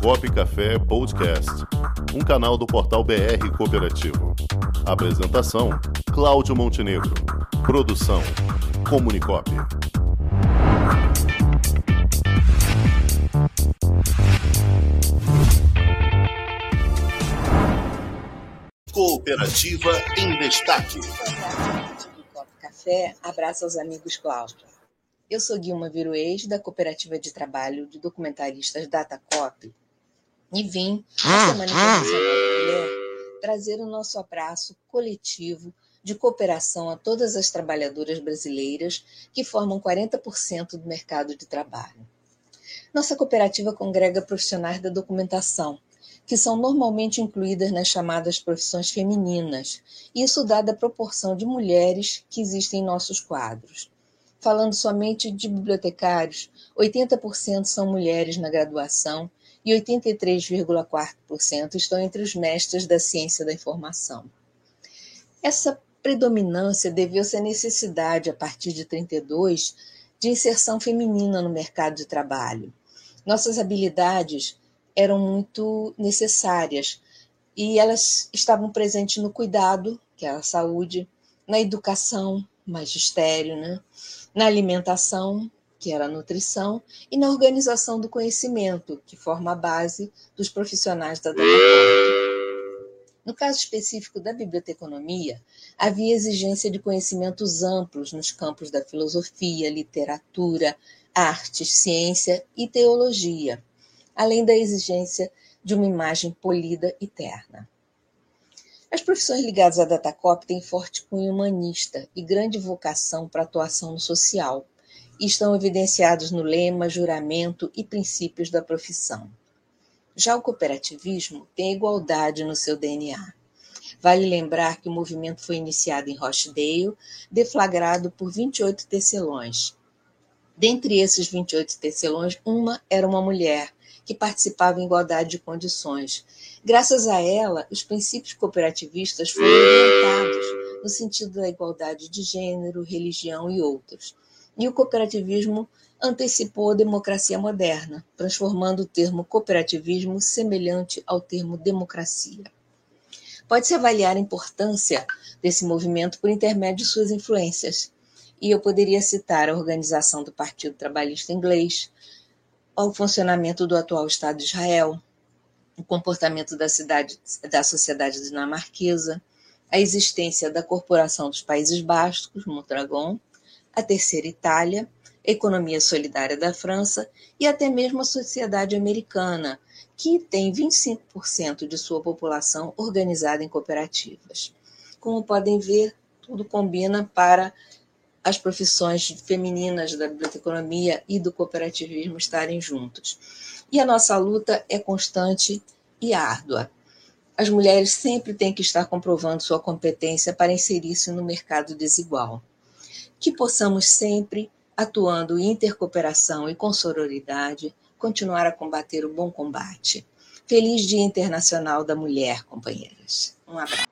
Cop Café Podcast, um canal do portal BR Cooperativo. Apresentação: Cláudio Montenegro. Produção: Comunicop. Cooperativa em Destaque. Café, abraço aos amigos Cláudio. Eu sou Guilma Viruês, da Cooperativa de Trabalho de Documentaristas Datacop, e vim, na Semana Internacional da Mulher, trazer o nosso abraço coletivo de cooperação a todas as trabalhadoras brasileiras que formam 40% do mercado de trabalho. Nossa cooperativa congrega profissionais da documentação, que são normalmente incluídas nas chamadas profissões femininas, isso dada a proporção de mulheres que existem em nossos quadros. Falando somente de bibliotecários, 80% são mulheres na graduação e 83,4% estão entre os mestres da ciência da informação. Essa predominância deveu-se à necessidade, a partir de 32, de inserção feminina no mercado de trabalho. Nossas habilidades eram muito necessárias e elas estavam presentes no cuidado, que é a saúde, na educação, magistério, né? Na alimentação, que era a nutrição, e na organização do conhecimento, que forma a base dos profissionais da. No caso específico da biblioteconomia, havia exigência de conhecimentos amplos nos campos da filosofia, literatura, artes, ciência e teologia, além da exigência de uma imagem polida e terna. As profissões ligadas à Datacop têm forte cunho humanista e grande vocação para atuação no social, e estão evidenciados no lema, juramento e princípios da profissão. Já o cooperativismo tem igualdade no seu DNA. Vale lembrar que o movimento foi iniciado em Rochdale, deflagrado por 28 tecelões. Dentre esses 28 tecelões, uma era uma mulher, que participava em igualdade de condições. Graças a ela, os princípios cooperativistas foram orientados no sentido da igualdade de gênero, religião e outros. E o cooperativismo antecipou a democracia moderna, transformando o termo cooperativismo semelhante ao termo democracia. Pode-se avaliar a importância desse movimento por intermédio de suas influências. E eu poderia citar a organização do Partido Trabalhista Inglês, ao funcionamento do atual Estado de Israel, o comportamento da, cidade, da sociedade dinamarquesa, a existência da Corporação dos Países Bascos, Mondragon, a Terceira Itália, a economia solidária da França e até mesmo a sociedade americana, que tem 25% de sua população organizada em cooperativas. Como podem ver, tudo combina para as profissões femininas da biblioteconomia e do cooperativismo estarem juntos. E a nossa luta é constante e árdua. As mulheres sempre têm que estar comprovando sua competência para inserir-se no mercado desigual. Que possamos sempre, atuando em intercooperação e com sororidade, continuar a combater o bom combate. Feliz Dia Internacional da Mulher, companheiras. Um abraço.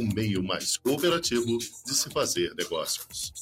o meio mais cooperativo de se fazer negócios.